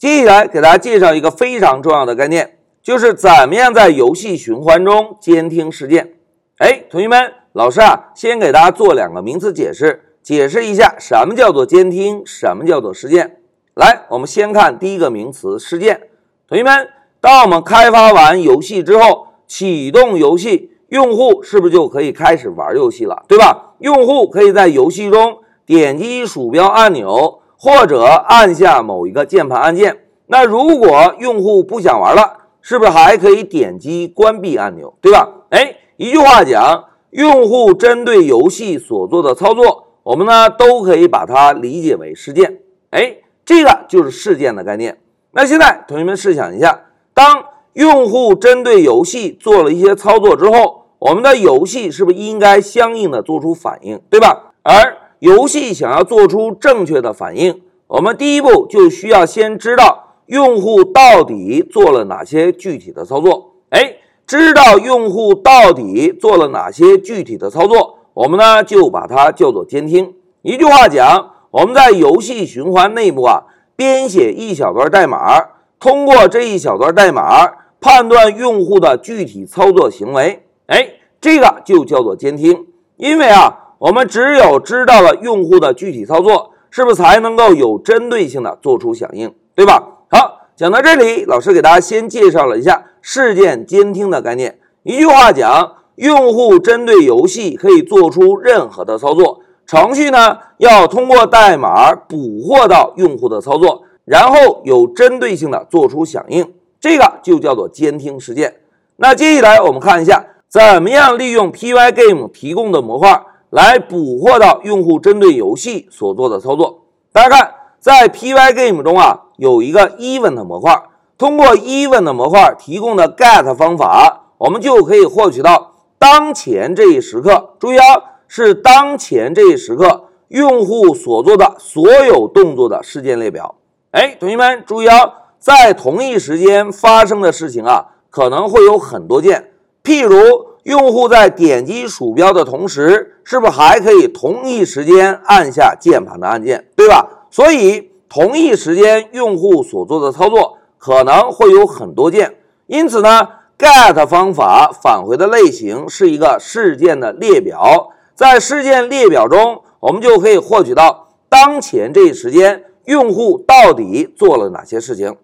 接下来给大家介绍一个非常重要的概念，就是怎么样在游戏循环中监听事件。哎，同学们，老师啊，先给大家做两个名词解释，解释一下什么叫做监听，什么叫做事件。来，我们先看第一个名词事件。同学们，当我们开发完游戏之后，启动游戏，用户是不是就可以开始玩游戏了？对吧？用户可以在游戏中点击鼠标按钮，或者按下某一个键盘按键。那如果用户不想玩了，是不是还可以点击关闭按钮？对吧？哎，一句话讲，用户针对游戏所做的操作，我们呢都可以把它理解为事件。哎，这个就是事件的概念。那现在同学们试想一下，当用户针对游戏做了一些操作之后，我们的游戏是不是应该相应的做出反应，对吧？而游戏想要做出正确的反应，我们第一步就需要先知道用户到底做了哪些具体的操作。哎，知道用户到底做了哪些具体的操作，我们呢就把它叫做监听。一句话讲，我们在游戏循环内部啊。编写一小段代码，通过这一小段代码判断用户的具体操作行为，哎，这个就叫做监听。因为啊，我们只有知道了用户的具体操作，是不是才能够有针对性的做出响应，对吧？好，讲到这里，老师给大家先介绍了一下事件监听的概念。一句话讲，用户针对游戏可以做出任何的操作。程序呢要通过代码捕获到用户的操作，然后有针对性的做出响应，这个就叫做监听事件。那接下来我们看一下，怎么样利用 Pygame 提供的模块来捕获到用户针对游戏所做的操作。大家看，在 Pygame 中啊有一个 Event 模块，通过 Event 模块提供的 Get 方法，我们就可以获取到当前这一时刻。注意啊。是当前这一时刻用户所做的所有动作的事件列表。哎，同学们注意啊，在同一时间发生的事情啊，可能会有很多件。譬如，用户在点击鼠标的同时，是不是还可以同一时间按下键盘的按键，对吧？所以，同一时间用户所做的操作可能会有很多件。因此呢，get 方法返回的类型是一个事件的列表。在事件列表中，我们就可以获取到当前这一时间用户到底做了哪些事情。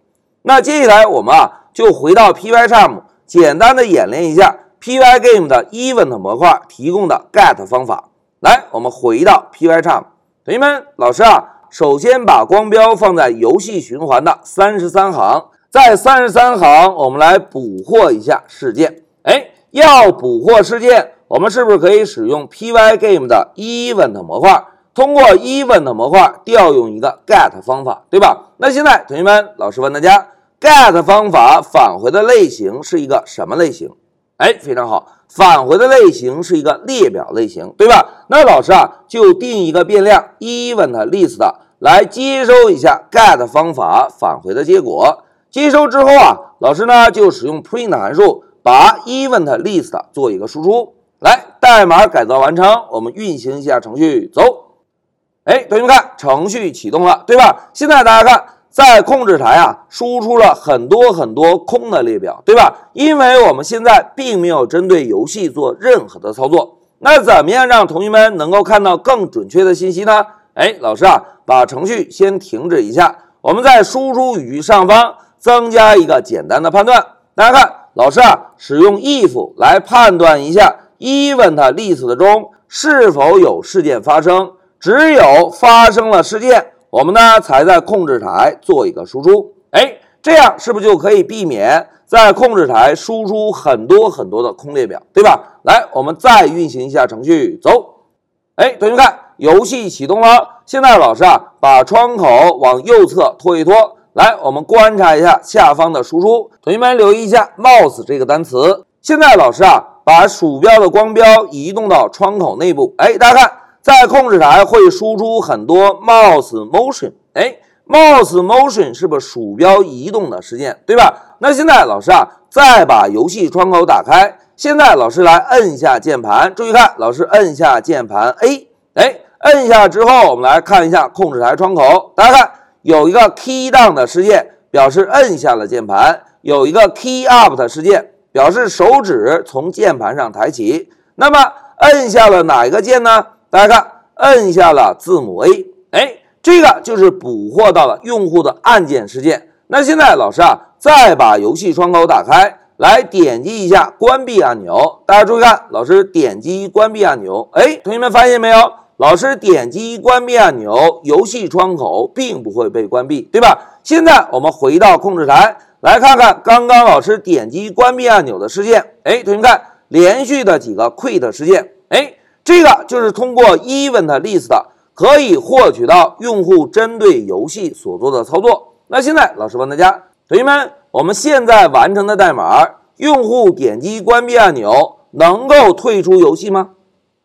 那接下来我们啊就回到 Pycharm，简单的演练一下 Pygame 的 Event 模块提供的 Get 方法。来，我们回到 Pycharm，同学们，老师啊，首先把光标放在游戏循环的三十三行，在三十三行，我们来捕获一下事件。哎，要捕获事件。我们是不是可以使用 Pygame 的 Event 模块，通过 Event 模块调用一个 Get 方法，对吧？那现在同学们，老师问大家，Get 方法返回的类型是一个什么类型？哎，非常好，返回的类型是一个列表类型，对吧？那老师啊，就定一个变量 EventList 来接收一下 Get 方法返回的结果。接收之后啊，老师呢就使用 print 函数把 EventList 做一个输出。来，代码改造完成，我们运行一下程序，走。哎，同学们看，程序启动了，对吧？现在大家看，在控制台啊，输出了很多很多空的列表，对吧？因为我们现在并没有针对游戏做任何的操作。那怎么样让同学们能够看到更准确的信息呢？哎，老师啊，把程序先停止一下，我们在输出语句上方增加一个简单的判断。大家看，老师啊，使用 if 来判断一下。Event list 中是否有事件发生？只有发生了事件，我们呢才在控制台做一个输出。哎，这样是不是就可以避免在控制台输出很多很多的空列表，对吧？来，我们再运行一下程序，走。哎，同学们看，游戏启动了。现在老师啊，把窗口往右侧拖一拖。来，我们观察一下下方的输出。同学们留意一下 mouse 这个单词。现在老师啊。把鼠标的光标移动到窗口内部，哎，大家看，在控制台会输出很多 mouse motion，哎，mouse motion 是不是鼠标移动的事件，对吧？那现在老师啊，再把游戏窗口打开，现在老师来摁下键盘，注意看，老师摁下键盘 A，哎，摁下之后，我们来看一下控制台窗口，大家看有一个 key down 的事件。表示摁下了键盘，有一个 key up 的事件，表示手指从键盘上抬起。那么摁下了哪一个键呢？大家看，摁下了字母 A，哎，这个就是捕获到了用户的按键事件。那现在老师啊，再把游戏窗口打开，来点击一下关闭按钮。大家注意看，老师点击关闭按钮，哎，同学们发现没有？老师点击关闭按钮，游戏窗口并不会被关闭，对吧？现在我们回到控制台，来看看刚刚老师点击关闭按钮的事件。哎，同学们看，连续的几个 quit 事件，哎，这个就是通过 event list 可以获取到用户针对游戏所做的操作。那现在老师问大家，同学们，我们现在完成的代码，用户点击关闭按钮能够退出游戏吗？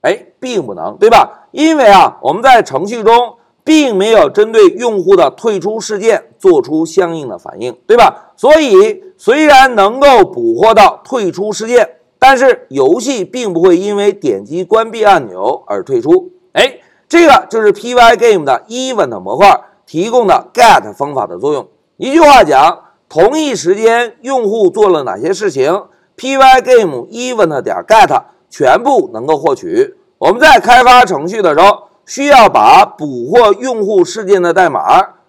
哎，并不能，对吧？因为啊，我们在程序中并没有针对用户的退出事件做出相应的反应，对吧？所以虽然能够捕获到退出事件，但是游戏并不会因为点击关闭按钮而退出。哎，这个就是 Pygame 的 Event 模块提供的 Get 方法的作用。一句话讲，同一时间用户做了哪些事情，Pygame Event 点 Get。全部能够获取。我们在开发程序的时候，需要把捕获用户事件的代码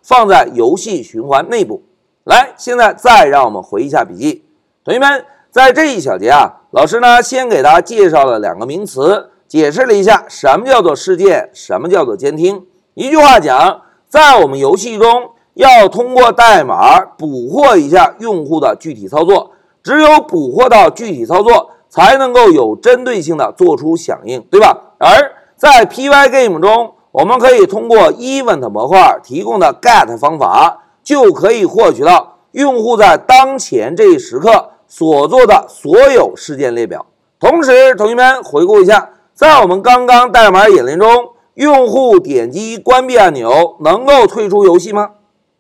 放在游戏循环内部。来，现在再让我们回一下笔记，同学们，在这一小节啊，老师呢先给大家介绍了两个名词，解释了一下什么叫做事件，什么叫做监听。一句话讲，在我们游戏中要通过代码捕获一下用户的具体操作，只有捕获到具体操作。才能够有针对性的做出响应，对吧？而在 Pygame 中，我们可以通过 Event 模块提供的 Get 方法，就可以获取到用户在当前这一时刻所做的所有事件列表。同时，同学们回顾一下，在我们刚刚代码演练中，用户点击关闭按钮能够退出游戏吗？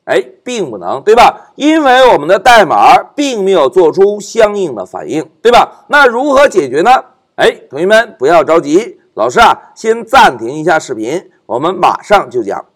哎，并不能，对吧？因为我们的代码并没有做出相应的反应，对吧？那如何解决呢？哎，同学们不要着急，老师啊，先暂停一下视频，我们马上就讲。